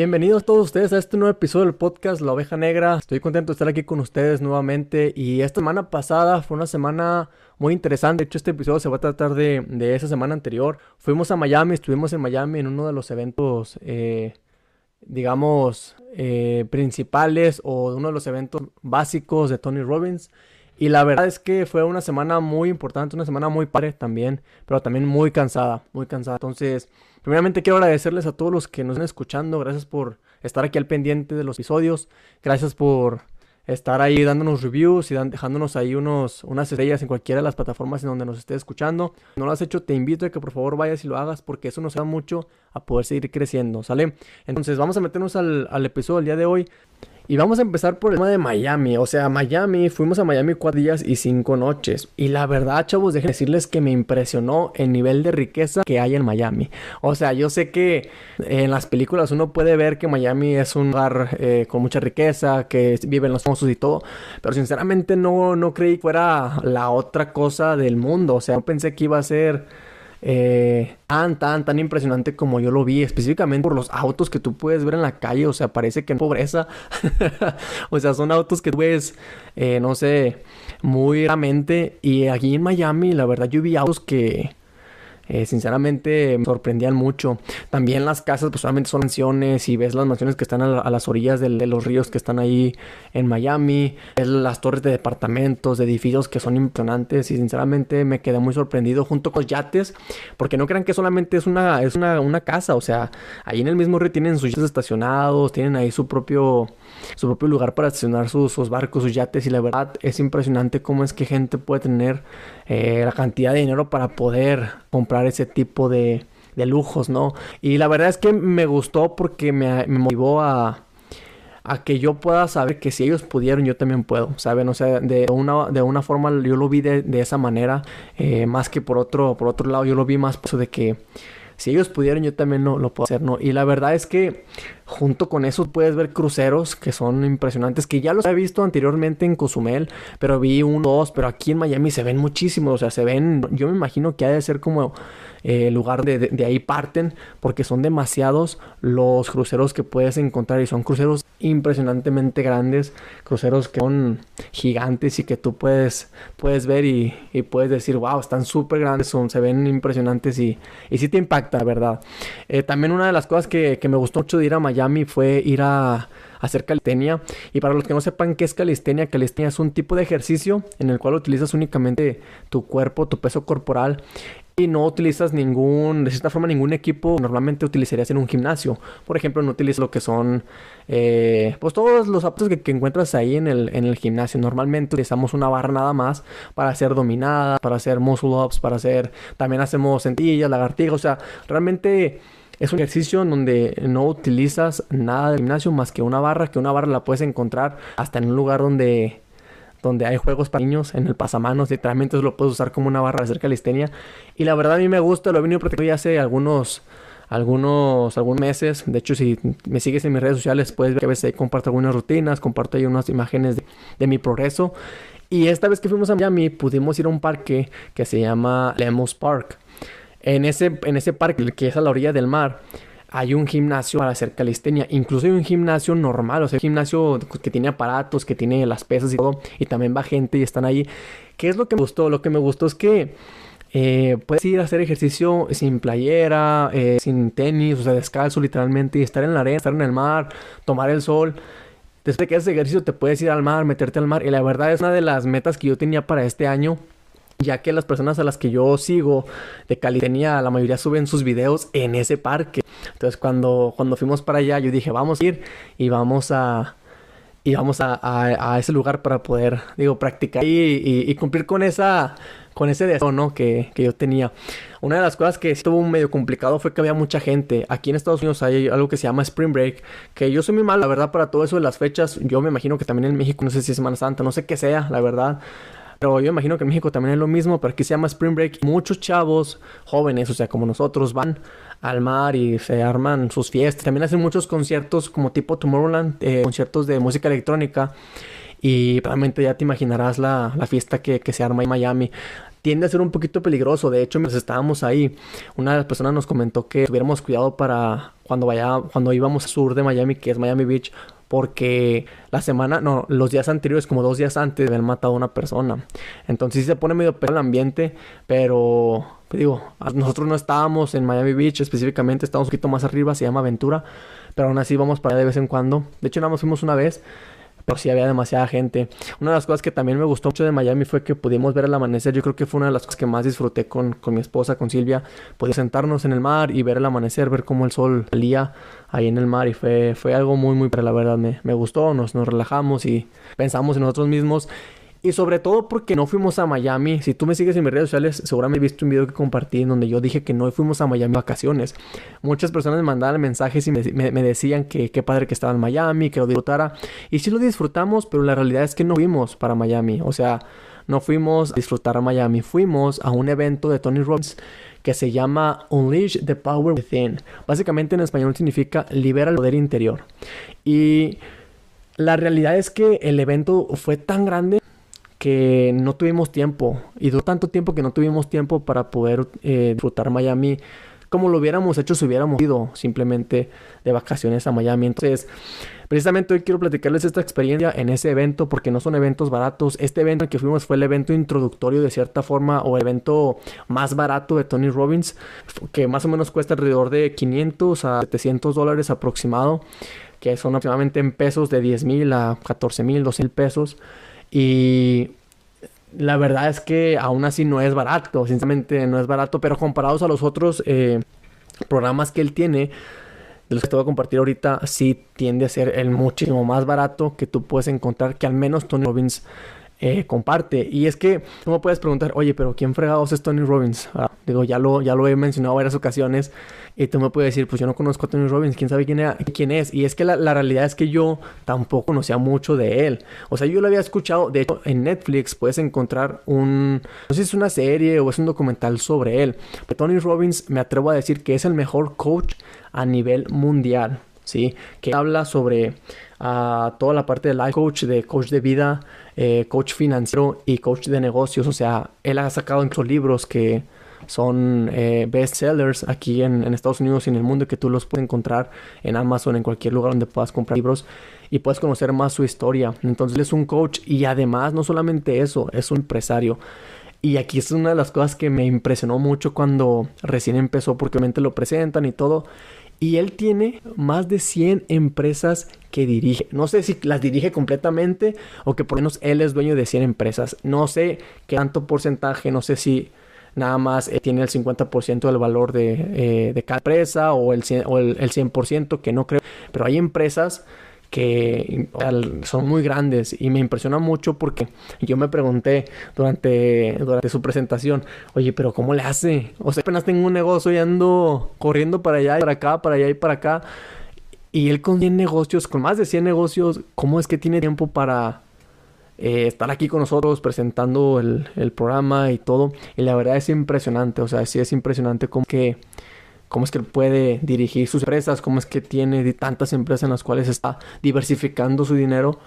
Bienvenidos todos ustedes a este nuevo episodio del podcast La Oveja Negra. Estoy contento de estar aquí con ustedes nuevamente y esta semana pasada fue una semana muy interesante. De hecho, este episodio se va a tratar de, esa semana anterior. Fuimos a Miami, estuvimos en Miami en uno de los eventos, eh, digamos, eh, principales o uno de los eventos básicos de Tony Robbins. Y la verdad es que fue una semana muy importante, una semana muy padre también, pero también muy cansada, muy cansada. Entonces, Primeramente quiero agradecerles a todos los que nos están escuchando. Gracias por estar aquí al pendiente de los episodios. Gracias por estar ahí dándonos reviews y dejándonos ahí unos, unas estrellas en cualquiera de las plataformas en donde nos estés escuchando. Si no lo has hecho, te invito a que por favor vayas y lo hagas porque eso nos ayuda mucho a poder seguir creciendo, ¿sale? Entonces vamos a meternos al, al episodio del día de hoy. Y vamos a empezar por el tema de Miami. O sea, Miami, fuimos a Miami cuatro días y cinco noches. Y la verdad, chavos, déjenme decirles que me impresionó el nivel de riqueza que hay en Miami. O sea, yo sé que en las películas uno puede ver que Miami es un lugar eh, con mucha riqueza, que viven los famosos y todo. Pero sinceramente no, no creí que fuera la otra cosa del mundo. O sea, no pensé que iba a ser eh, tan, tan, tan impresionante como yo lo vi, específicamente por los autos que tú puedes ver en la calle, o sea, parece que en pobreza, o sea, son autos que tú ves, eh, no sé, muy raramente, y aquí en Miami, la verdad, yo vi autos que eh, sinceramente me sorprendían mucho. También las casas, pues solamente son mansiones y ves las mansiones que están a, las orillas de, los ríos que están ahí en Miami, ves las torres de departamentos, de edificios que son impresionantes y sinceramente me quedé muy sorprendido junto con los yates, porque no crean que solamente es una, es una, una casa, o sea, ahí en el mismo río tienen sus yates estacionados, tienen ahí su propio su propio lugar para estacionar sus, barcos, sus yates y la verdad es impresionante cómo es que gente puede tener eh, la cantidad de dinero para poder comprar ese tipo de, de, lujos, ¿no? Y la verdad es que me gustó porque me, motivó a a que yo pueda saber que si ellos pudieron, yo también puedo, ¿saben? O sea, de una, de una forma yo lo vi de, de esa manera, eh, más que por otro, por otro lado, yo lo vi más eso de que si ellos pudieron, yo también lo, lo puedo hacer, ¿no? Y la verdad es que junto con eso puedes ver cruceros que son impresionantes, que ya los he visto anteriormente en Cozumel, pero vi uno, dos, pero aquí en Miami se ven muchísimos, o sea, se ven, yo me imagino que ha de ser como el eh, lugar de, de, ahí parten, porque son demasiados los cruceros que puedes encontrar y son cruceros impresionantemente grandes, cruceros que son gigantes y que tú puedes, puedes ver y, y puedes decir, wow, están súper grandes, son, se ven impresionantes y, y sí te impacta, ¿verdad? Eh, también una de las cosas que, que me gustó mucho de ir a Miami fue ir a hacer calistenia. Y para los que no sepan qué es calistenia, calistenia es un tipo de ejercicio en el cual utilizas únicamente tu cuerpo, tu peso corporal y no utilizas ningún, de cierta forma, ningún equipo normalmente utilizarías en un gimnasio. Por ejemplo, no utilizas lo que son, eh, pues todos los aparatos que, encuentras ahí en el, en el gimnasio. Normalmente utilizamos una barra nada más para hacer dominadas, para hacer muscle ups, para hacer, también hacemos sentillas, lagartijas, o sea, realmente es un ejercicio en donde no utilizas nada del gimnasio más que una barra, que una barra la puedes encontrar hasta en un lugar donde donde hay juegos para niños en el pasamanos, literalmente lo puedes usar como una barra de hacer calistenia. Y la verdad a mí me gusta, lo he venido practicando ya hace algunos algunos, algunos meses. De hecho, si me sigues en mis redes sociales, puedes ver que a veces comparto algunas rutinas, comparto ahí unas imágenes de, de, mi progreso. Y esta vez que fuimos a Miami, pudimos ir a un parque que se llama Lemos Park. En ese, en ese parque que es a la orilla del mar, hay un gimnasio para hacer calistenia. Incluso hay un gimnasio normal, o sea, un gimnasio que tiene aparatos, que tiene las pesas y todo. Y también va gente y están ahí. ¿Qué es lo que me gustó? Lo que me gustó es que eh, puedes ir a hacer ejercicio sin playera, eh, sin tenis, o sea, descalzo literalmente, y estar en la arena, estar en el mar, tomar el sol. Después de que haces ejercicio te puedes ir al mar, meterte al mar. Y la verdad es una de las metas que yo tenía para este año ya que las personas a las que yo sigo de calistenia, la mayoría suben sus videos en ese parque. Entonces cuando, cuando fuimos para allá, yo dije, vamos a ir y vamos a, y vamos a, a, ese lugar para poder, digo, practicar y, y, cumplir con esa, con ese deseo, ¿no? Que, que, yo tenía. Una de las cosas que estuvo medio complicado fue que había mucha gente. Aquí en Estados Unidos hay algo que se llama Spring Break, que yo soy muy mal, la verdad, para todo eso de las fechas. Yo me imagino que también en México, no sé si es Semana Santa, no sé qué sea, la verdad. Pero yo imagino que en México también es lo mismo, pero aquí se llama Spring Break. Muchos chavos jóvenes, o sea, como nosotros, van al mar y se arman sus fiestas. También hacen muchos conciertos como tipo Tomorrowland, eh, conciertos de música electrónica. Y realmente ya te imaginarás la, la fiesta que, que, se arma en Miami. tiende a ser un poquito peligroso. De hecho, mientras estábamos ahí, una de las personas nos comentó que tuviéramos cuidado para cuando vaya, cuando íbamos al sur de Miami, que es Miami Beach, porque la semana, no, los días anteriores, como dos días antes, habían matado a una persona. Entonces sí se pone medio peor el ambiente, pero pues digo, nosotros no estábamos en Miami Beach específicamente, estábamos un poquito más arriba, se llama Aventura, pero aún así vamos para allá de vez en cuando. De hecho, nada más fuimos una vez pero sí había demasiada gente. Una de las cosas que también me gustó mucho de Miami fue que pudimos ver el amanecer. Yo creo que fue una de las cosas que más disfruté con, con mi esposa, con Silvia. Poder sentarnos en el mar y ver el amanecer, ver cómo el sol salía ahí en el mar y fue, fue algo muy, muy, pero la verdad me, me gustó, nos, nos relajamos y pensamos en nosotros mismos y sobre todo porque no fuimos a Miami. Si tú me sigues en mis redes sociales, seguramente visto un video que compartí en donde yo dije que no fuimos a Miami vacaciones. Muchas personas me mandaban mensajes y me, decían que qué padre que estaba en Miami, que lo disfrutara. Y sí lo disfrutamos, pero la realidad es que no fuimos para Miami. O sea, no fuimos a disfrutar a Miami. Fuimos a un evento de Tony Robbins que se llama Unleash the Power Within. Básicamente en español significa libera el poder interior. Y la realidad es que el evento fue tan grande que no tuvimos tiempo y duró tanto tiempo que no tuvimos tiempo para poder eh, disfrutar Miami como lo hubiéramos hecho si hubiéramos ido simplemente de vacaciones a Miami. Entonces, precisamente hoy quiero platicarles esta experiencia en ese evento porque no son eventos baratos. Este evento en que fuimos fue el evento introductorio de cierta forma o el evento más barato de Tony Robbins que más o menos cuesta alrededor de 500 a 700 dólares aproximado que son aproximadamente en pesos de 10 mil a 14 mil, 12 mil pesos. Y la verdad es que aún así no es barato, sinceramente no es barato, pero comparados a los otros eh, programas que él tiene, de los que te voy a compartir ahorita, sí tiende a ser el muchísimo más barato que tú puedes encontrar, que al menos Tony Robbins eh, comparte. Y es que tú me puedes preguntar, oye, pero ¿quién fregados es Tony Robbins? Ah, digo, ya lo, ya lo he mencionado varias ocasiones. Y tú me puedes decir, pues yo no conozco a Tony Robbins, quién sabe quién, quién es. Y es que la, la, realidad es que yo tampoco conocía mucho de él. O sea, yo lo había escuchado, de hecho, en Netflix puedes encontrar un, no sé si es una serie o es un documental sobre él. Pero Tony Robbins me atrevo a decir que es el mejor coach a nivel mundial. ¿sí? Que habla sobre uh, toda la parte de life coach, de coach de vida, eh, coach financiero y coach de negocios. O sea, él ha sacado incluso libros que son eh, bestsellers aquí en, en, Estados Unidos y en el mundo que tú los puedes encontrar en Amazon, en cualquier lugar donde puedas comprar libros y puedes conocer más su historia. Entonces él es un coach y además no solamente eso, es un empresario. Y aquí es una de las cosas que me impresionó mucho cuando recién empezó, porque obviamente lo presentan y todo. Y él tiene más de 100 empresas que dirige. No sé si las dirige completamente o que por lo menos él es dueño de 100 empresas. No sé qué tanto porcentaje, no sé si nada más eh, tiene el 50% del valor de, eh, de, cada empresa o el, o el, el 100% que no creo. Pero hay empresas que son muy grandes y me impresiona mucho porque yo me pregunté durante, durante su presentación, oye, pero ¿cómo le hace? O sea, apenas tengo un negocio y ando corriendo para allá y para acá, para allá y para acá. Y él con 100 negocios, con más de 100 negocios, ¿cómo es que tiene tiempo para eh, estar aquí con nosotros presentando el, el programa y todo? Y la verdad es impresionante, o sea, sí es impresionante como que cómo es que puede dirigir sus empresas, cómo es que tiene tantas empresas en las cuales está diversificando su dinero.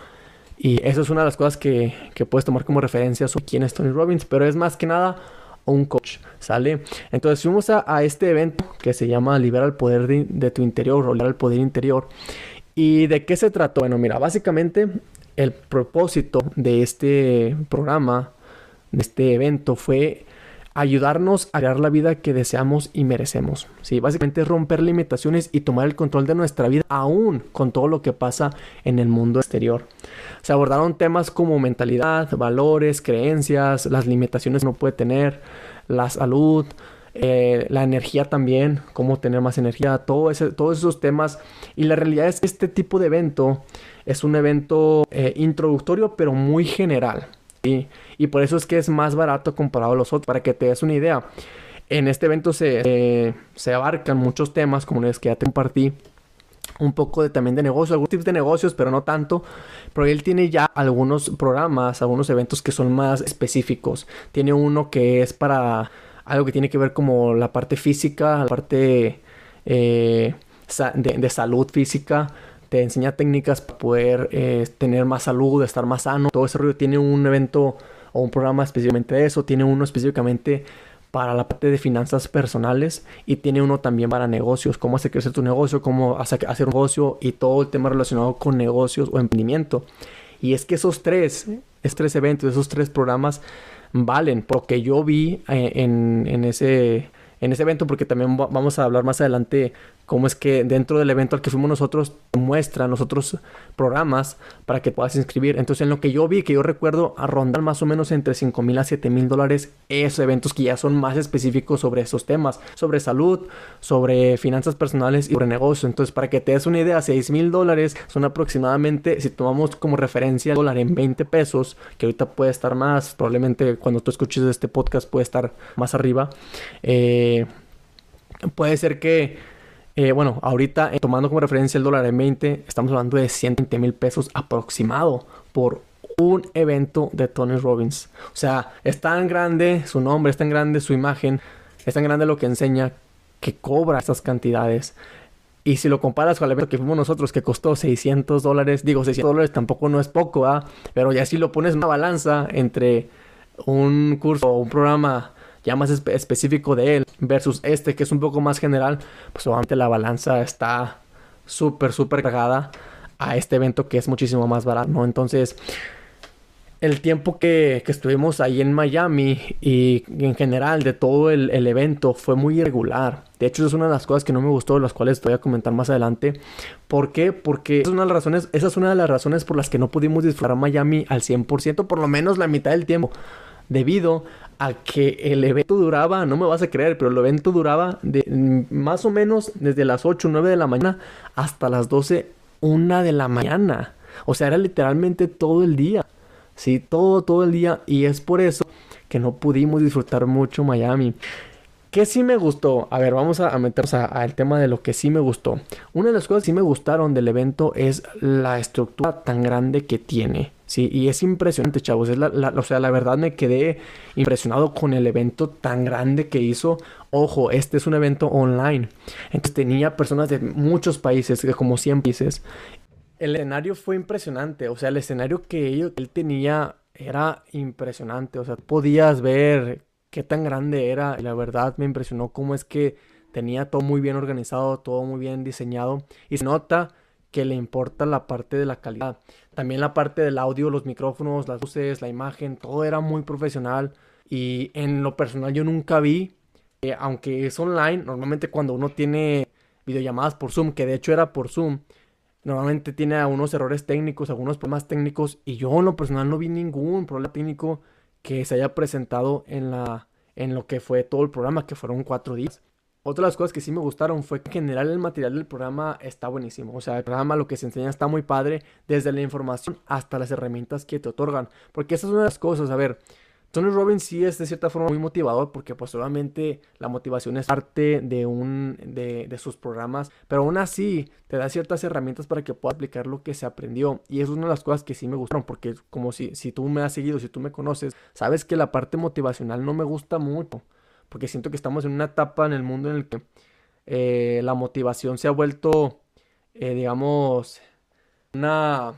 Y eso es una de las cosas que, que puedes tomar como referencia sobre quién es Tony Robbins, pero es más que nada un coach, ¿sale? Entonces fuimos a, a este evento que se llama Libera el Poder de, tu Interior o Libera el Poder Interior. ¿Y de qué se trató? Bueno, mira, básicamente el propósito de este programa, de este evento, fue ayudarnos a crear la vida que deseamos y merecemos. Sí, básicamente romper limitaciones y tomar el control de nuestra vida aún con todo lo que pasa en el mundo exterior. Se abordaron temas como mentalidad, valores, creencias, las limitaciones que uno puede tener, la salud, eh, la energía también, cómo tener más energía, todos esos temas. Y la realidad es que este tipo de evento es un evento eh, introductorio pero muy general. Y por eso es que es más barato comparado a los otros, para que te des una idea. En este evento se, se abarcan muchos temas, como los que ya te compartí. Un poco de, también de negocios, algunos tipos de negocios, pero no tanto. Pero él tiene ya algunos programas, algunos eventos que son más específicos. Tiene uno que es para algo que tiene que ver como la parte física, la parte eh, de salud física te enseña técnicas para poder eh, tener más salud, estar más sano. Todo ese rollo tiene un evento o un programa específicamente de eso, tiene uno específicamente para la parte de finanzas personales y tiene uno también para negocios, cómo hacer crecer tu negocio, cómo hacer un negocio y todo el tema relacionado con negocios o emprendimiento. Y es que esos tres, esos tres eventos, esos tres programas valen, porque yo vi eh, en, en ese en ese evento porque también vamos a hablar más adelante cómo es que dentro del evento al que fuimos nosotros muestran los otros programas para que puedas inscribir. Entonces en lo que yo vi, que yo recuerdo a rondar más o menos entre 5 mil a 7 mil dólares esos eventos que ya son más específicos sobre esos temas, sobre salud, sobre finanzas personales y sobre negocio. Entonces para que te des una idea, 6 mil dólares son aproximadamente, si tomamos como referencia el dólar en 20 pesos, que ahorita puede estar más, probablemente cuando tú escuches este podcast puede estar más arriba. Eh, puede ser que eh, bueno, ahorita eh, tomando como referencia el dólar en 20, estamos hablando de 120 mil pesos aproximado por un evento de Tony Robbins. O sea, es tan grande su nombre, es tan grande su imagen, es tan grande lo que enseña que cobra estas cantidades. Y si lo comparas con el evento que fuimos nosotros, que costó 600 dólares, digo 600 dólares tampoco no es poco, ¿ah? Pero ya si lo pones en una balanza entre un curso o un programa ya más específico de él versus este que es un poco más general, pues obviamente la balanza está súper, súper cargada a este evento que es muchísimo más barato. Entonces, el tiempo que, estuvimos ahí en Miami y en general de todo el, evento fue muy irregular. De hecho, es una de las cosas que no me gustó, las cuales voy a comentar más adelante. ¿Por qué? Porque esa es una de las razones, esa es una de las razones por las que no pudimos disfrutar Miami al 100%, por lo menos la mitad del tiempo. Debido a que el evento duraba, no me vas a creer, pero el evento duraba de más o menos desde las 8 o 9 de la mañana hasta las 12, 1 de la mañana. O sea, era literalmente todo el día. Sí, todo, todo el día. Y es por eso que no pudimos disfrutar mucho Miami. ¿Qué sí me gustó? A ver, vamos a, meternos al tema de lo que sí me gustó. Una de las cosas que sí me gustaron del evento es la estructura tan grande que tiene. Sí, y es impresionante, chavos. La, o sea, la verdad me quedé impresionado con el evento tan grande que hizo. Ojo, este es un evento online. Entonces tenía personas de muchos países, como 100 países. El escenario fue impresionante. O sea, el escenario que él tenía era impresionante. O sea, podías ver qué tan grande era. La verdad me impresionó cómo es que tenía todo muy bien organizado, todo muy bien diseñado. Y se nota que le importa la parte de la calidad. También la parte del audio, los micrófonos, las luces, la imagen, todo era muy profesional. Y en lo personal yo nunca vi, aunque es online, normalmente cuando uno tiene videollamadas por Zoom, que de hecho era por Zoom, normalmente tiene algunos errores técnicos, algunos problemas técnicos. Y yo en lo personal no vi ningún problema técnico que se haya presentado en, la, en lo que fue todo el programa, que fueron cuatro días. Otra de las cosas que sí me gustaron fue que en general el material del programa está buenísimo. O sea, el programa lo que se enseña está muy padre, desde la información hasta las herramientas que te otorgan. Porque esa es una de las cosas, a ver, Tony Robbins sí es de cierta forma muy motivador porque pues obviamente la motivación es parte de un de, de, sus programas, pero aún así te da ciertas herramientas para que puedas aplicar lo que se aprendió. Y es una de las cosas que sí me gustaron porque como si, si tú me has seguido, si tú me conoces, sabes que la parte motivacional no me gusta mucho porque siento que estamos en una etapa en el mundo en el que eh, la motivación se ha vuelto, eh, digamos, una,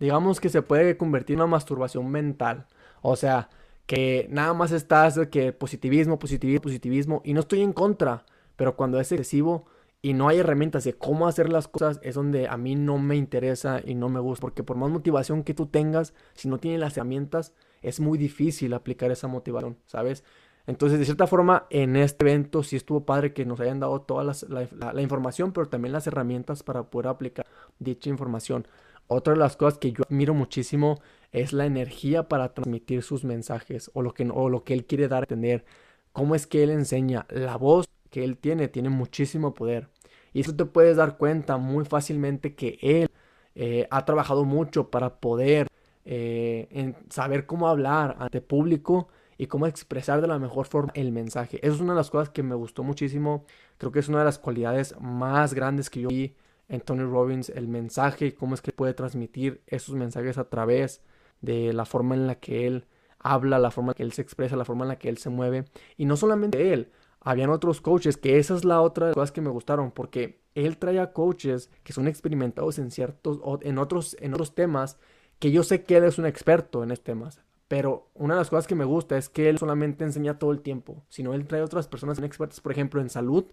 digamos que se puede convertir en una masturbación mental, o sea, que nada más estás que positivismo, positivismo, positivismo, y no estoy en contra, pero cuando es excesivo y no hay herramientas de cómo hacer las cosas, es donde a mí no me interesa y no me gusta, porque por más motivación que tú tengas, si no tienes las herramientas, es muy difícil aplicar esa motivación, ¿sabes? Entonces, de cierta forma, en este evento sí estuvo padre que nos hayan dado toda la, información, pero también las herramientas para poder aplicar dicha información. Otra de las cosas que yo admiro muchísimo es la energía para transmitir sus mensajes o lo que, o lo que él quiere dar a entender. Cómo es que él enseña. La voz que él tiene tiene muchísimo poder. Y eso te puedes dar cuenta muy fácilmente que él eh, ha trabajado mucho para poder eh, saber cómo hablar ante público y cómo expresar de la mejor forma el mensaje. Eso es una de las cosas que me gustó muchísimo. Creo que es una de las cualidades más grandes que yo vi en Tony Robbins, el mensaje, cómo es que puede transmitir esos mensajes a través de la forma en la que él habla, la forma en la que él se expresa, la forma en la que él se mueve. Y no solamente él, habían otros coaches, que esa es la otra de las cosas que me gustaron, porque él trae a coaches que son experimentados en ciertos, en otros, en otros temas, que yo sé que él es un experto en estos temas Pero una de las cosas que me gusta es que él solamente enseña todo el tiempo, sino él trae otras personas expertas, por ejemplo, en salud,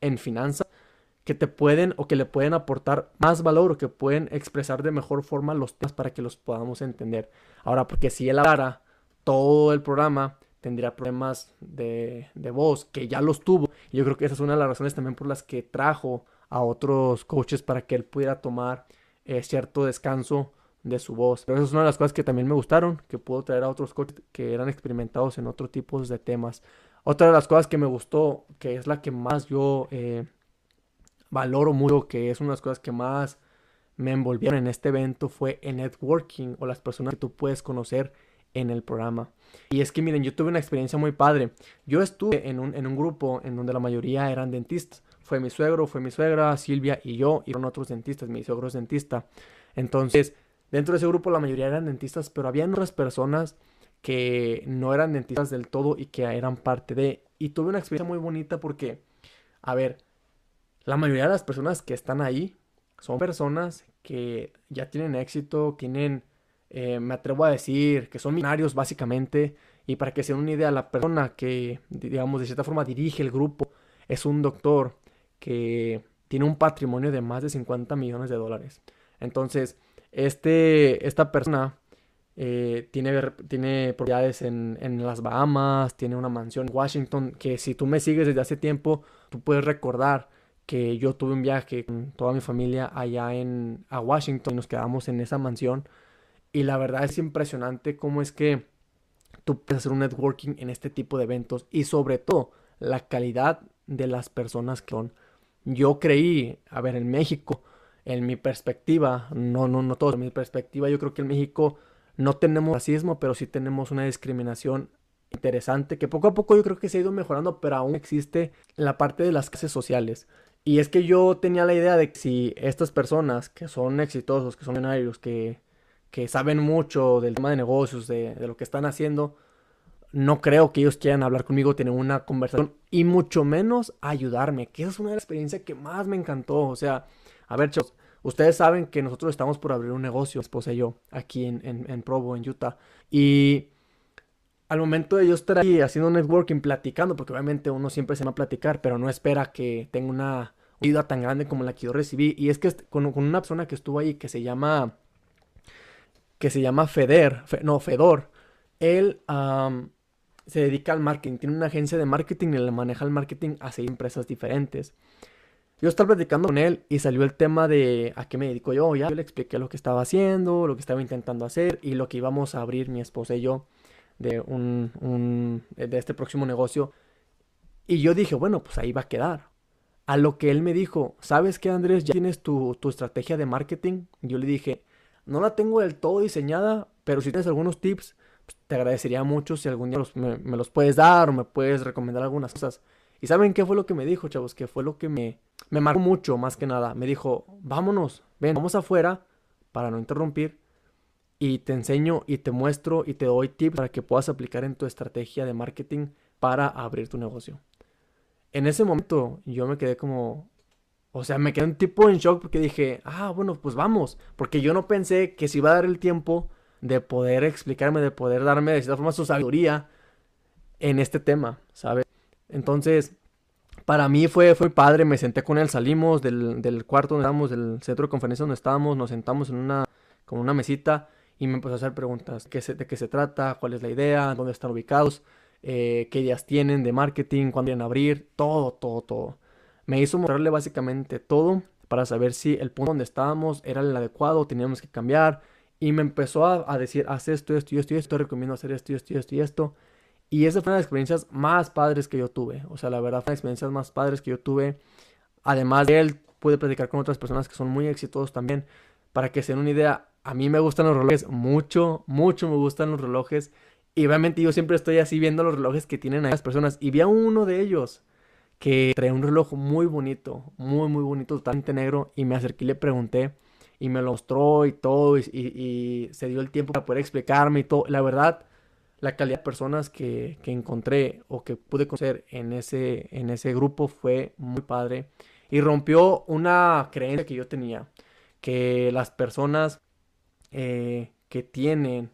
en finanzas, que te pueden o que le pueden aportar más valor o que pueden expresar de mejor forma los temas para que los podamos entender. Ahora, porque si él hablara todo el programa, tendría problemas de, de voz, que ya los tuvo. Y yo creo que esa es una de las razones también por las que trajo a otros coaches para que él pudiera tomar eh, cierto descanso de su voz. Pero esa es una de las cosas que también me gustaron, que pudo traer a otros coaches que eran experimentados en otro tipo de temas. Otra de las cosas que me gustó, que es la que más yo eh, valoro mucho, que es una de las cosas que más me envolvieron en este evento, fue el networking o las personas que tú puedes conocer en el programa. Y es que miren, yo tuve una experiencia muy padre. Yo estuve en un, en un grupo en donde la mayoría eran dentistas. Fue mi suegro, fue mi suegra, Silvia y yo, y fueron otros dentistas. Mi suegro es dentista. Entonces, Dentro de ese grupo la mayoría eran dentistas, pero había otras personas que no eran dentistas del todo y que eran parte de... Y tuve una experiencia muy bonita porque, a ver, la mayoría de las personas que están ahí son personas que ya tienen éxito, tienen, eh, me atrevo a decir, que son millonarios básicamente. Y para que se den una idea, la persona que, digamos, de cierta forma dirige el grupo es un doctor que tiene un patrimonio de más de 50 millones de dólares. Entonces, este, esta persona eh, tiene, tiene propiedades en, en, las Bahamas, tiene una mansión en Washington, que si tú me sigues desde hace tiempo, tú puedes recordar que yo tuve un viaje con toda mi familia allá en Washington y nos quedamos en esa mansión. Y la verdad es impresionante cómo es que tú puedes hacer un networking en este tipo de eventos y sobre todo la calidad de las personas que son. Yo creí, a ver, en México en mi perspectiva, no, no, no todo, en mi perspectiva, yo creo que en México no tenemos racismo, pero sí tenemos una discriminación interesante que poco a poco yo creo que se ha ido mejorando, pero aún existe la parte de las clases sociales. Y es que yo tenía la idea de que si estas personas que son exitosos, que son millonarios, que, que saben mucho del tema de negocios, de, lo que están haciendo, no creo que ellos quieran hablar conmigo, tener una conversación y mucho menos ayudarme, que esa es una de las experiencias que más me encantó. O sea, a ver, chavos, ustedes saben que nosotros estamos por abrir un negocio, esposa y yo, aquí en, en, Provo, en Utah. Y al momento de yo estar ahí haciendo networking, platicando, porque obviamente uno siempre se va a platicar, pero no espera que tenga una ayuda tan grande como la que yo recibí. Y es que con, una persona que estuvo ahí que se llama. que se llama Feder, no, Fedor. Él se dedica al marketing, tiene una agencia de marketing y le maneja el marketing a seis empresas diferentes. Yo estaba platicando con él y salió el tema de a qué me dedico yo. Ya yo le expliqué lo que estaba haciendo, lo que estaba intentando hacer y lo que íbamos a abrir mi esposa y yo de un, un de este próximo negocio. Y yo dije, bueno, pues ahí va a quedar. A lo que él me dijo, ¿sabes qué, Andrés? ¿Ya tienes tu, tu estrategia de marketing? Yo le dije, no la tengo del todo diseñada, pero si tienes algunos tips, pues, te agradecería mucho si algún día me, me los puedes dar o me puedes recomendar algunas cosas. ¿Y saben qué fue lo que me dijo, chavos? Que fue lo que me, me marcó mucho, más que nada. Me dijo, vámonos, ven, vamos afuera, para no interrumpir, y te enseño y te muestro y te doy tips para que puedas aplicar en tu estrategia de marketing para abrir tu negocio. En ese momento yo me quedé como, o sea, me quedé un tipo en shock porque dije, ah, bueno, pues vamos, porque yo no pensé que se iba a dar el tiempo de poder explicarme, de poder darme de cierta forma su sabiduría en este tema, ¿sabes? Entonces, para mí fue, fue padre, me senté con él, salimos del, del cuarto donde estábamos, del centro de conferencia donde estábamos, nos sentamos en una, con una mesita y me empezó a hacer preguntas, ¿qué de qué se trata, cuál es la idea, dónde están ubicados, eh, qué tienen de marketing, cuándo a abrir, todo, todo, todo. Me hizo mostrarle básicamente todo para saber si el punto donde estábamos era el adecuado, teníamos que cambiar. Y me empezó a, decir, haz esto, esto esto esto, te recomiendo hacer esto esto esto esto. Y esa fue una de las experiencias más padres que yo tuve. O sea, la verdad, fue una de las experiencias más padres que yo tuve. Además de él, pude platicar con otras personas que son muy exitosas también. Para que se den una idea, a mí me gustan los relojes mucho, mucho me gustan los relojes. Y obviamente yo siempre estoy así viendo los relojes que tienen a las personas. Y vi a uno de ellos que traía un reloj muy bonito, muy, muy bonito, totalmente negro. Y me acerqué y le pregunté. Y me lo mostró y todo. Y, y se dio el tiempo para poder explicarme y todo. La verdad, la calidad de personas que, encontré o que pude conocer en ese, en ese grupo fue muy padre y rompió una creencia que yo tenía, que las personas eh, que tienen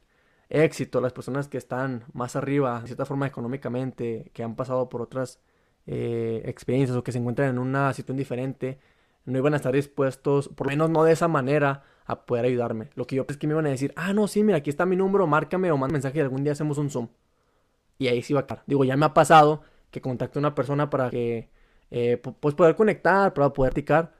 éxito, las personas que están más arriba, de cierta forma económicamente, que han pasado por otras eh, experiencias o que se encuentran en una situación diferente, no iban a estar dispuestos, por lo menos no de esa manera, a poder ayudarme. Lo que yo pensé que me iban a decir, ah, no, sí, mira, aquí está mi número, márcame o manda mensaje y algún día hacemos un Zoom. Y ahí sí va a estar. Digo, ya me ha pasado que contacte a una persona para que, eh, pues poder conectar, para poder platicar.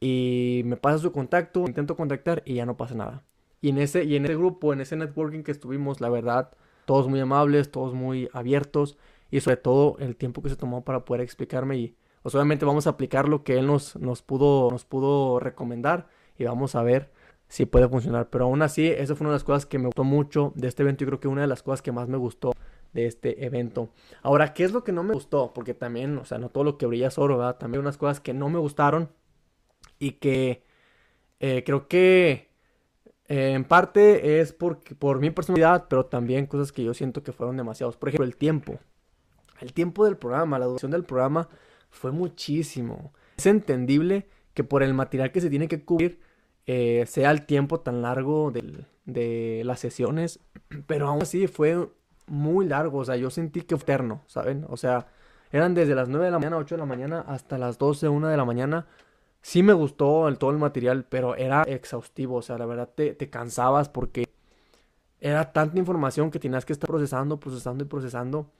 Y me pasa su contacto, intento contactar y ya no pasa nada. Y en ese, y en ese grupo, en ese networking que estuvimos, la verdad, todos muy amables, todos muy abiertos. Y sobre todo el tiempo que se tomó para poder explicarme y pues obviamente vamos a aplicar lo que él nos, nos, pudo, nos pudo recomendar y vamos a ver si puede funcionar. Pero aún así, eso fue una de las cosas que me gustó mucho de este evento y creo que una de las cosas que más me gustó de este evento. Ahora, ¿qué es lo que no me gustó? Porque también, o sea, no todo lo que brilla es oro, ¿verdad? También unas cosas que no me gustaron y que eh, creo que en parte es por, por mi personalidad, pero también cosas que yo siento que fueron demasiados. Por ejemplo, el tiempo. El tiempo del programa, la duración del programa fue muchísimo. Es entendible que por el material que se tiene que cubrir eh, sea el tiempo tan largo de las sesiones, pero aún así fue muy largo, o sea, yo sentí que fue eterno, ¿saben? O sea, eran desde las 9 de la mañana, 8 de la mañana, hasta las 12, 1 de la mañana. Sí me gustó todo el material, pero era exhaustivo, o sea, la verdad te, te cansabas porque era tanta información que tenías que estar procesando, procesando y procesando,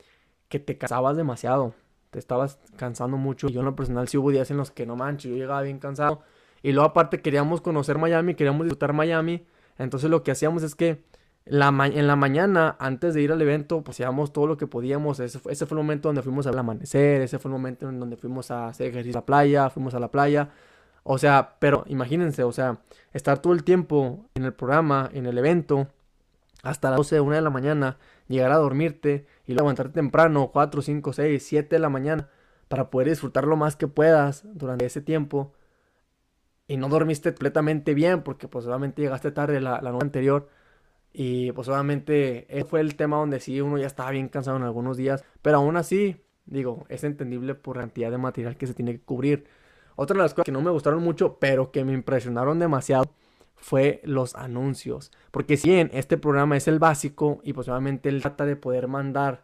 que te cansabas demasiado te estabas cansando mucho. Yo en lo personal sí hubo días en los que no manches, yo llegaba bien cansado. Y luego aparte queríamos conocer Miami, queríamos disfrutar Miami. Entonces lo que hacíamos es que en la mañana, antes de ir al evento, pues hacíamos todo lo que podíamos. Ese fue, ese fue el momento donde fuimos al amanecer, ese fue el momento en donde fuimos a hacer ejercicio a la playa, fuimos a la playa. O sea, pero imagínense, o sea, estar todo el tiempo en el programa, en el evento, hasta las 12, 1 de la mañana, llegar a dormirte y levantarte temprano, 4, 5, 6, 7 de la mañana, para poder disfrutar lo más que puedas durante ese tiempo. Y no dormiste completamente bien porque pues obviamente llegaste tarde la, noche anterior. Y pues obviamente ese fue el tema donde sí uno ya estaba bien cansado en algunos días. Pero aún así, digo, es entendible por la cantidad de material que se tiene que cubrir. Otra de las cosas que no me gustaron mucho, pero que me impresionaron demasiado, fue los anuncios. Porque si bien este programa es el básico y posiblemente él trata de poder mandar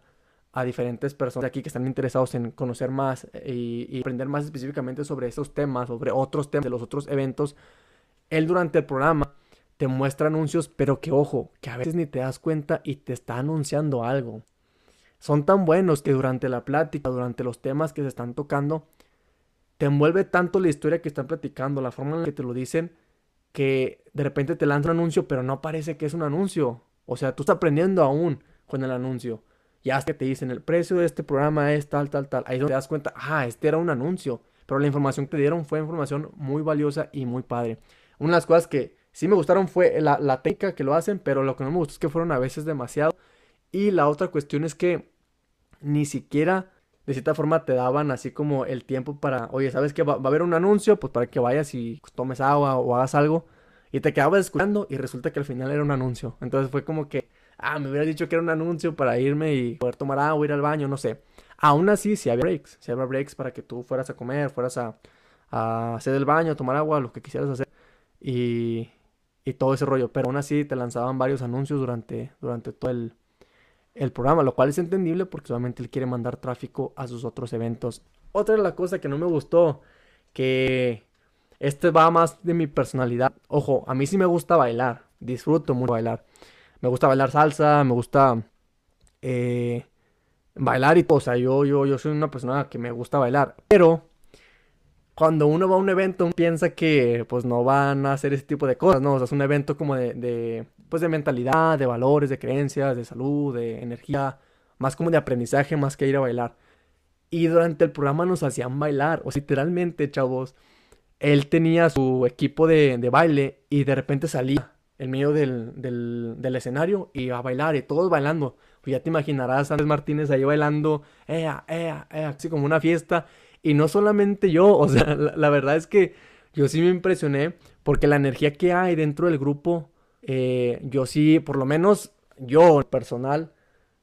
a diferentes personas aquí que están interesados en conocer más eh, y, aprender más específicamente sobre esos temas, sobre otros temas de los otros eventos, él durante el programa te muestra anuncios, pero que ojo, que a veces ni te das cuenta y te está anunciando algo. Son tan buenos que durante la plática, durante los temas que se están tocando, te envuelve tanto la historia que están platicando, la forma en la que te lo dicen, que de repente te lanza un anuncio, pero no parece que es un anuncio. O sea, tú estás aprendiendo aún con el anuncio. Ya es que te dicen el precio de este programa es tal, tal, tal. Ahí es donde te das cuenta, ah, este era un anuncio. Pero la información que te dieron fue información muy valiosa y muy padre. Una de las cosas que sí me gustaron fue la, la técnica que lo hacen, pero lo que no me gustó es que fueron a veces demasiado. Y la otra cuestión es que ni siquiera de cierta forma te daban así como el tiempo para, oye, ¿sabes que va, a haber un anuncio? Pues para que vayas y tomes agua o hagas algo. Y te quedabas escuchando y resulta que al final era un anuncio. Entonces fue como que, ah, me hubiera dicho que era un anuncio para irme y poder tomar agua, ir al baño, no sé. Aún así, si había breaks, si había breaks para que tú fueras a comer, fueras a, a hacer el baño, tomar agua, lo que quisieras hacer. Y, y todo ese rollo. Pero aún así te lanzaban varios anuncios durante, durante todo el, el programa, lo cual es entendible porque solamente él quiere mandar tráfico a sus otros eventos. Otra de las cosas que no me gustó, que este va más de mi personalidad. Ojo, a mí sí me gusta bailar, disfruto mucho bailar. Me gusta bailar salsa, me gusta eh, bailar y todo. O sea, yo, yo, yo soy una persona que me gusta bailar. Pero cuando uno va a un evento, uno piensa que pues no van a hacer ese tipo de cosas, ¿no? O sea, es un evento como de pues de mentalidad, de valores, de creencias, de salud, de energía, más como de aprendizaje, más que ir a bailar. Y durante el programa nos hacían bailar, o literalmente, chavos, él tenía su equipo de, baile y de repente salía en medio del, del, escenario y a bailar y todos bailando. Pues ya te imaginarás a Andrés Martínez ahí bailando, ea, ea, ea, así como una fiesta. Y no solamente yo, o sea, la verdad es que yo sí me impresioné porque la energía que hay dentro del grupo eh, yo sí, por lo menos yo, personal,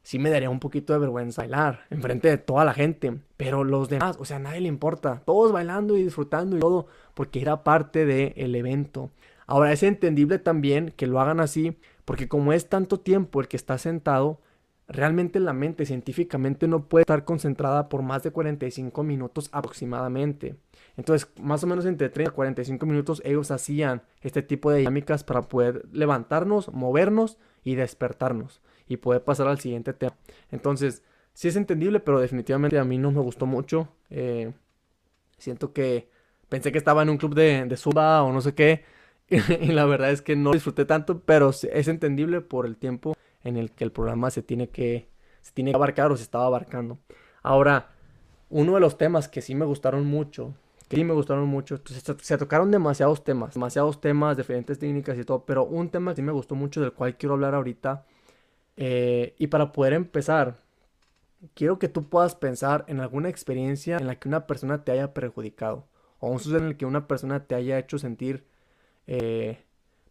sí me daría un poquito de vergüenza bailar enfrente de toda la gente. Pero los demás, o sea, a nadie le importa. Todos bailando y disfrutando y todo, porque era parte del evento. Ahora es entendible también que lo hagan así, Porque como es tanto tiempo el que está sentado, realmente la mente científicamente no puede estar concentrada por más de 45 minutos aproximadamente. Entonces, más o menos entre 30 y 45 minutos ellos hacían este tipo de dinámicas para poder levantarnos, movernos y despertarnos y poder pasar al siguiente tema. Entonces, sí es entendible, pero definitivamente a mí no me gustó mucho. Eh, siento que pensé que estaba en un club de, de o no sé qué. y la verdad es que no disfruté tanto, pero es entendible por el tiempo en el que el programa se tiene que, se tiene que abarcar o se estaba abarcando. Ahora, uno de los temas que sí me gustaron mucho, que sí me gustaron mucho, se tocaron demasiados temas, demasiados temas, diferentes técnicas y todo, pero un tema que sí me gustó mucho del cual quiero hablar ahorita, eh, y para poder empezar, quiero que tú puedas pensar en alguna experiencia en la que una persona te haya perjudicado, o un suceso en el que una persona te haya hecho sentir eh,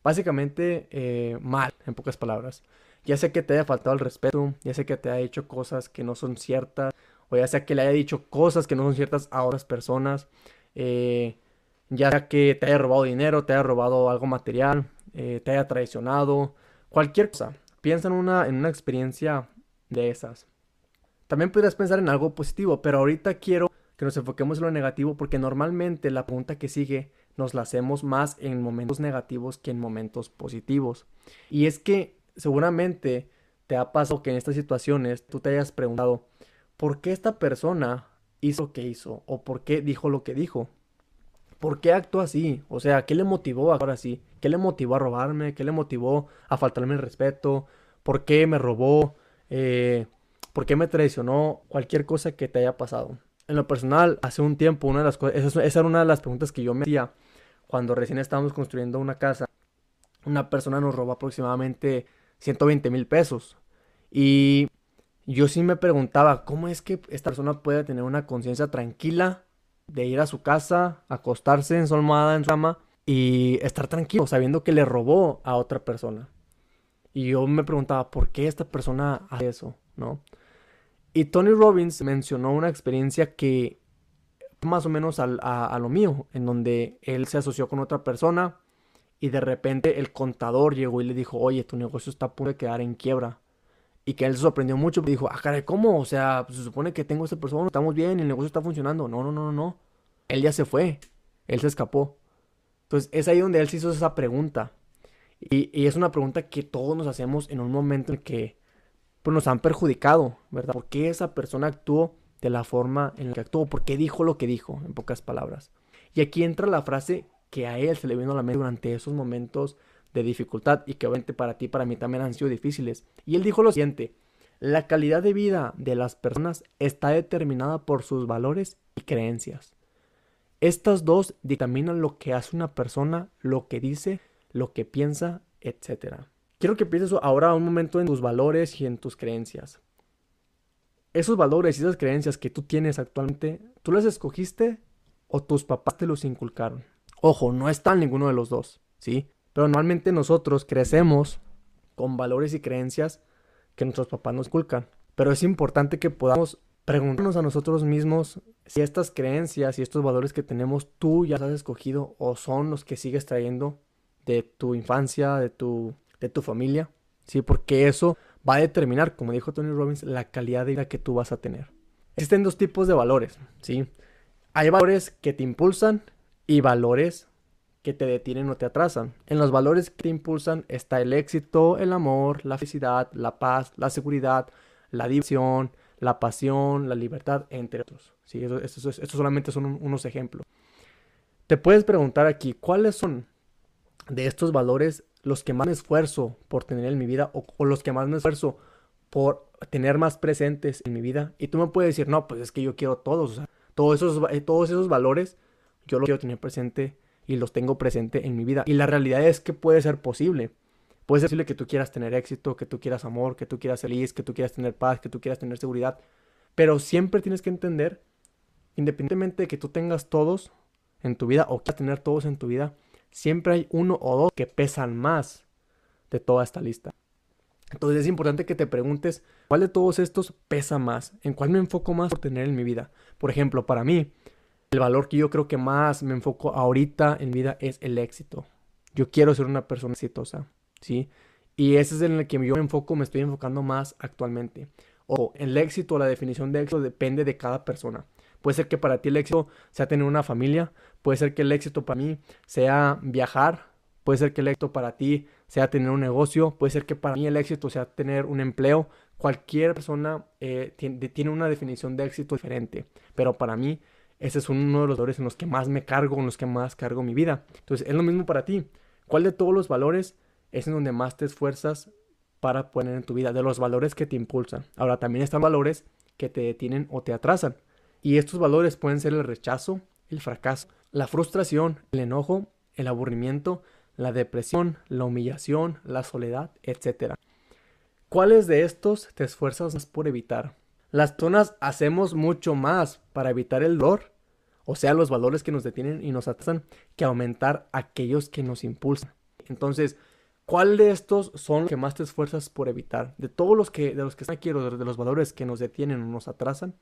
básicamente eh, mal, en pocas palabras. Ya sea que te haya faltado el respeto, ya sea que te haya hecho cosas que no son ciertas, o ya sea que le haya dicho cosas que no son ciertas a otras personas, eh, ya sea que te haya robado dinero, te haya robado algo material, eh, te haya traicionado, cualquier cosa. Piensa en una, en una experiencia de esas. También podrías pensar en algo positivo, pero ahorita quiero que nos enfoquemos en lo negativo porque normalmente la pregunta que sigue nos la hacemos más en momentos negativos que en momentos positivos. Y es que seguramente te ha pasado que en estas situaciones tú te hayas preguntado, ¿por qué esta persona hizo lo que hizo? ¿O por qué dijo lo que dijo? ¿Por qué actuó así? O sea, ¿qué le motivó a actuar así? ¿Qué le motivó a robarme? ¿Qué le motivó a faltarme el respeto? ¿Por qué me robó? Eh, ¿Por qué me traicionó? Cualquier cosa que te haya pasado. En lo personal, hace un tiempo, una de las cosas, esa, esa era una de las preguntas que yo me hacía cuando recién estábamos construyendo una casa. Una persona nos robó aproximadamente 120 mil pesos. Y yo sí me preguntaba, ¿cómo es que esta persona puede tener una conciencia tranquila de ir a su casa, acostarse en su almohada, en su cama y estar tranquilo, sabiendo que le robó a otra persona? Y yo me preguntaba, ¿por qué esta persona hace eso? ¿No? Y Tony Robbins mencionó una experiencia que más o menos a, a, lo mío, en donde él se asoció con otra persona, y de repente el contador llegó y le dijo, oye, tu negocio está a punto de quedar en quiebra. Y que él se sorprendió mucho, dijo, ah, caray, ¿cómo? O sea, pues, se supone que tengo a esta persona, estamos bien, el negocio está funcionando. No, no, no, no, no. Él ya se fue, él se escapó. Entonces es ahí donde él se hizo esa pregunta. Y, y es una pregunta que todos nos hacemos en un momento en que pues, nos han perjudicado, ¿verdad? ¿Por qué esa persona actuó de la forma en la que actuó? ¿Por qué dijo lo que dijo, en pocas palabras? Y aquí entra la frase que a él se le vino a la mente durante esos momentos de dificultad y que obviamente para ti para mí también han sido difíciles. Y él dijo lo siguiente, la calidad de vida de las personas está determinada por sus valores y creencias. Estas dos dictaminan lo que hace una persona, lo que dice, lo que piensa, etc. Quiero que pienses ahora un momento en tus valores y en tus creencias. Esos valores y esas creencias que tú tienes actualmente, ¿tú las escogiste o tus papás te los inculcaron? Ojo, no está ninguno de los dos, ¿sí? Pero normalmente nosotros crecemos con valores y creencias que nuestros papás nos inculcan. Pero es importante que podamos preguntarnos a nosotros mismos si estas creencias y estos valores que tenemos tú ya has escogido o son los que sigues trayendo de tu infancia, de tu, de tu familia, ¿sí? Porque eso va a determinar, como dijo Tony Robbins, la calidad de vida que tú vas a tener. Existen dos tipos de valores, ¿sí? Hay valores que te impulsan y valores que te detienen o te atrasan. En los valores que te impulsan está el éxito, el amor, la felicidad, la paz, la seguridad, la diversión, la pasión, la libertad, entre otros. ¿Sí? Estos solamente son unos ejemplos. Te puedes preguntar aquí, ¿cuáles son de estos valores los que más me esfuerzo por tener en mi vida o, los que más me esfuerzo por tener más presentes en mi vida? Y tú me puedes decir, no, pues es que yo quiero todos, todos esos, eh, todos esos valores yo los quiero tener presente y los tengo presente en mi vida. Y la realidad es que puede ser posible. Puede ser posible que tú quieras tener éxito, que tú quieras amor, que tú quieras feliz, que tú quieras tener paz, que tú quieras tener seguridad. Pero siempre tienes que entender, independientemente de que tú tengas todos en tu vida o quieras tener todos en tu vida, siempre hay uno o dos que pesan más de toda esta lista. Entonces es importante que te preguntes cuál de todos estos pesa más, en cuál me enfoco más por tener en mi vida. Por ejemplo, para mí, el valor que yo creo que más me enfoco ahorita en vida es el éxito. Yo quiero ser una persona exitosa, ¿sí? Y ese es en el que yo me enfoco, me estoy enfocando más actualmente. O el éxito, la definición de éxito depende de cada persona. Puede ser que para ti el éxito sea tener una familia, puede ser que el éxito para mí sea viajar, puede ser que el éxito para ti sea tener un negocio, puede ser que para mí el éxito sea tener un empleo. Cualquier persona eh, tiene, una definición de éxito diferente, pero para mí ese es uno de los valores en los que más me cargo, en los que más cargo mi vida. Entonces es lo mismo para ti. ¿Cuál de todos los valores es en donde más te esfuerzas para poner en tu vida, de los valores que te impulsan. Ahora, también están valores que te detienen o te atrasan. Y estos valores pueden ser el rechazo, el fracaso, la frustración, el enojo, el aburrimiento, la depresión, la humillación, la soledad, etc. ¿Cuáles de estos te esfuerzas más por evitar? Las personas hacemos mucho más para evitar el dolor, o sea, los valores que nos detienen y nos atrasan, que aumentar aquellos que nos impulsan. Entonces, ¿Cuál de estos son los que más te esfuerzas por evitar? De todos los que, de los que están aquí, de los valores que nos detienen o nos atrasan,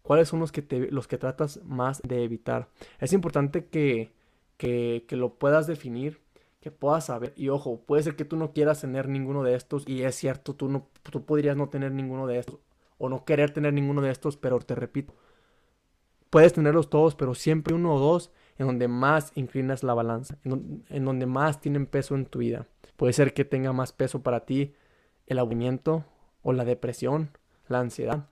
¿cuáles son los que, te, los que tratas más de evitar? Es importante que, que, que lo puedas definir, que puedas saber. Y ojo, puede ser que tú no quieras tener ninguno de estos, y es cierto, tú, no, tú podrías no tener ninguno de estos, o no querer tener ninguno de estos, pero te repito, puedes tenerlos todos, pero siempre uno o dos en donde más inclinas la balanza, en, donde más tienen peso en tu vida. Puede ser que tenga más peso para ti el aburrimiento o la depresión, la ansiedad,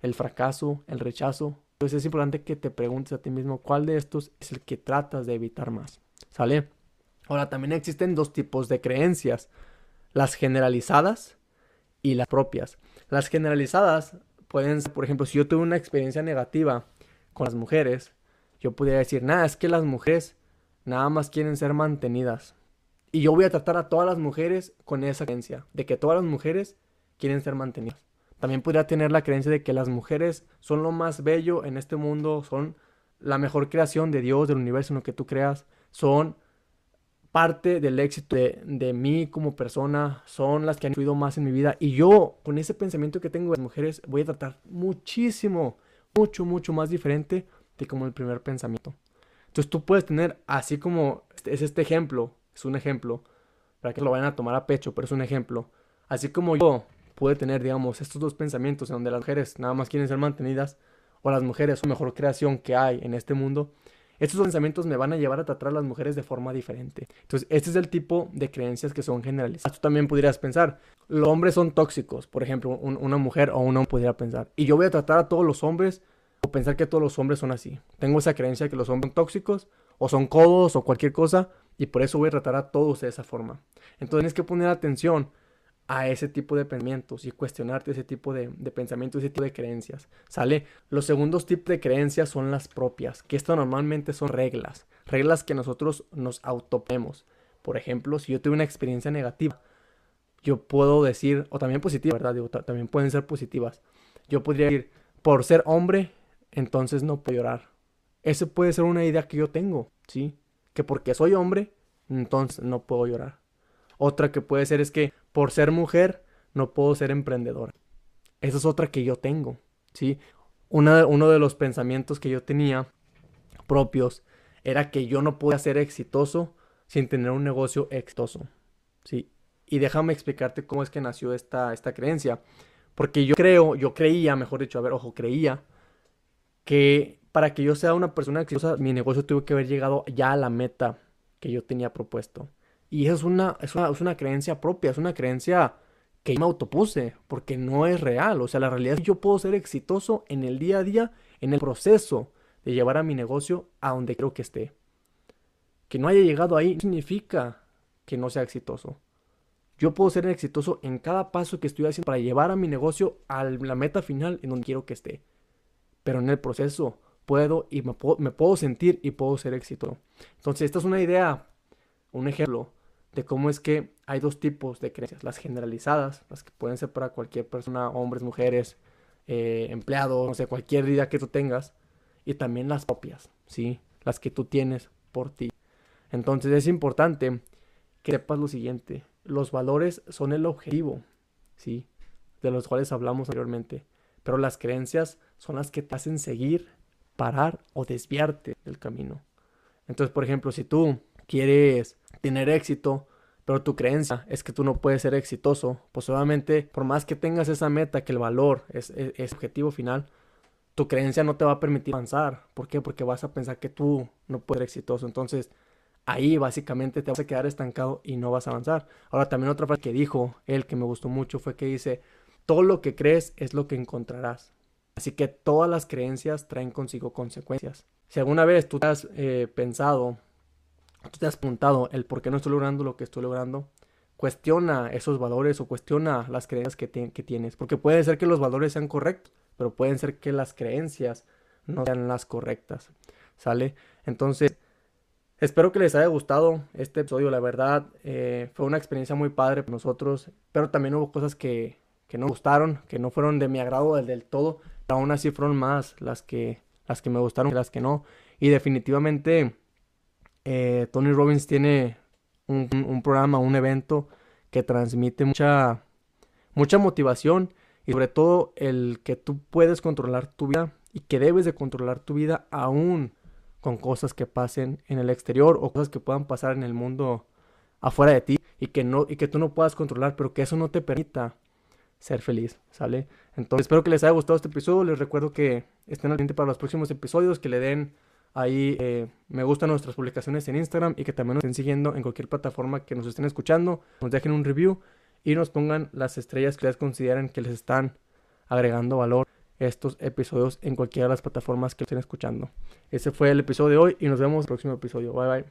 el fracaso, el rechazo. Entonces es importante que te preguntes a ti mismo cuál de estos es el que tratas de evitar más. ¿Sale? Ahora también existen dos tipos de creencias, las generalizadas y las propias. Las generalizadas pueden por ejemplo, si yo tuve una experiencia negativa con las mujeres, yo podría decir, nada, es que las mujeres nada más quieren ser mantenidas. Y yo voy a tratar a todas las mujeres con esa creencia, de que todas las mujeres quieren ser mantenidas. También podría tener la creencia de que las mujeres son lo más bello en este mundo, son la mejor creación de Dios, del universo en lo que tú creas, son parte del éxito de, de, mí como persona, son las que han influido más en mi vida. Y yo, con ese pensamiento que tengo de las mujeres, voy a tratar muchísimo, mucho, mucho más diferente de como el primer pensamiento. Entonces tú puedes tener, así como es este ejemplo, es un ejemplo, para que lo vayan a tomar a pecho, pero es un ejemplo. Así como yo puedo tener, digamos, estos dos pensamientos en donde las mujeres nada más quieren ser mantenidas o las mujeres son mejor creación que hay en este mundo, estos pensamientos me van a llevar a tratar a las mujeres de forma diferente. Entonces, este es el tipo de creencias que son generalizadas. Tú también podrías pensar, los hombres son tóxicos, por ejemplo, una mujer o un hombre podría pensar, y yo voy a tratar a todos los hombres o pensar que todos los hombres son así. Tengo esa creencia de que los hombres son tóxicos o son codos o cualquier cosa y por eso voy a tratar a todos de esa forma. Entonces tienes que poner atención a ese tipo de pensamientos y cuestionarte ese tipo de, pensamientos, ese tipo de creencias. ¿Sale? Los segundos tipos de creencias son las propias, que esto normalmente son reglas, reglas que nosotros nos autopemos. Por ejemplo, si yo tuve una experiencia negativa, yo puedo decir, o también positiva, ¿verdad? También pueden ser positivas. Yo podría decir, por ser hombre, entonces no puedo llorar. Esa puede ser una idea que yo tengo, ¿sí? Que porque soy hombre, entonces no puedo llorar. Otra que puede ser es que por ser mujer, no puedo ser emprendedora. Esa es otra que yo tengo, ¿sí? Una, uno de los pensamientos que yo tenía propios era que yo no podía ser exitoso sin tener un negocio exitoso, ¿sí? Y déjame explicarte cómo es que nació esta, esta creencia. Porque yo creo, yo creía, mejor dicho, a ver, ojo, creía que para que yo sea una persona exitosa, mi negocio tuvo que haber llegado ya a la meta que yo tenía propuesto. Y eso es una, es una, es una creencia propia, es una creencia que me autopuse, porque no es real. O sea, la realidad es que yo puedo ser exitoso en el día a día, en el proceso de llevar a mi negocio a donde quiero que esté. Que no haya llegado ahí no significa que no sea exitoso. Yo puedo ser exitoso en cada paso que estoy haciendo para llevar a mi negocio a la meta final en donde quiero que esté pero en el proceso puedo y me puedo, sentir y puedo ser éxito. Entonces, esta es una idea, un ejemplo de cómo es que hay dos tipos de creencias, las generalizadas, las que pueden ser para cualquier persona, hombres, mujeres, eh, empleados, no sé, cualquier idea que tú tengas, y también las propias, ¿sí? Las que tú tienes por ti. Entonces es importante que sepas lo siguiente, los valores son el objetivo, ¿sí? De los cuales hablamos anteriormente pero las creencias son las que te hacen seguir, parar o desviarte del camino. Entonces, por ejemplo, si tú quieres tener éxito, pero tu creencia es que tú no puedes ser exitoso, pues obviamente, por más que tengas esa meta, que el valor es, es, objetivo final, tu creencia no te va a permitir avanzar. ¿Por qué? Porque vas a pensar que tú no puedes ser exitoso. Entonces, ahí básicamente te vas a quedar estancado y no vas a avanzar. Ahora, también otra frase que dijo él que me gustó mucho fue que dice, todo lo que crees es lo que encontrarás. Así que todas las creencias traen consigo consecuencias. Si alguna vez tú te has eh, pensado tú te has preguntado el por qué no estoy logrando lo que estoy logrando, cuestiona esos valores o cuestiona las creencias que, que tienes. Porque puede ser que los valores sean correctos, pero pueden ser que las creencias no sean las correctas. ¿Sale? Entonces, espero que les haya gustado este episodio. La verdad, eh, fue una experiencia muy padre para nosotros, pero también hubo cosas que, que no gustaron, que no fueron de mi agrado del, todo. Pero aún así fueron más las que, las que me gustaron que las que no. Y definitivamente eh, Tony Robbins tiene un, programa, un evento que transmite mucha, mucha motivación y sobre todo el que tú puedes controlar tu vida y que debes de controlar tu vida aún con cosas que pasen en el exterior o cosas que puedan pasar en el mundo afuera de ti y que no y que tú no puedas controlar, pero que eso no te permita ser feliz, ¿sale? Entonces, espero que les haya gustado este episodio. Les recuerdo que estén al para los próximos episodios, que le den Ahí eh, me gustan nuestras publicaciones en Instagram y que también nos estén siguiendo en cualquier plataforma que nos estén escuchando. Nos dejen un review y nos pongan las estrellas que ustedes consideren que les están agregando valor estos episodios en cualquiera de las plataformas que estén escuchando. Ese fue el episodio de hoy y nos vemos en el próximo episodio. Bye bye.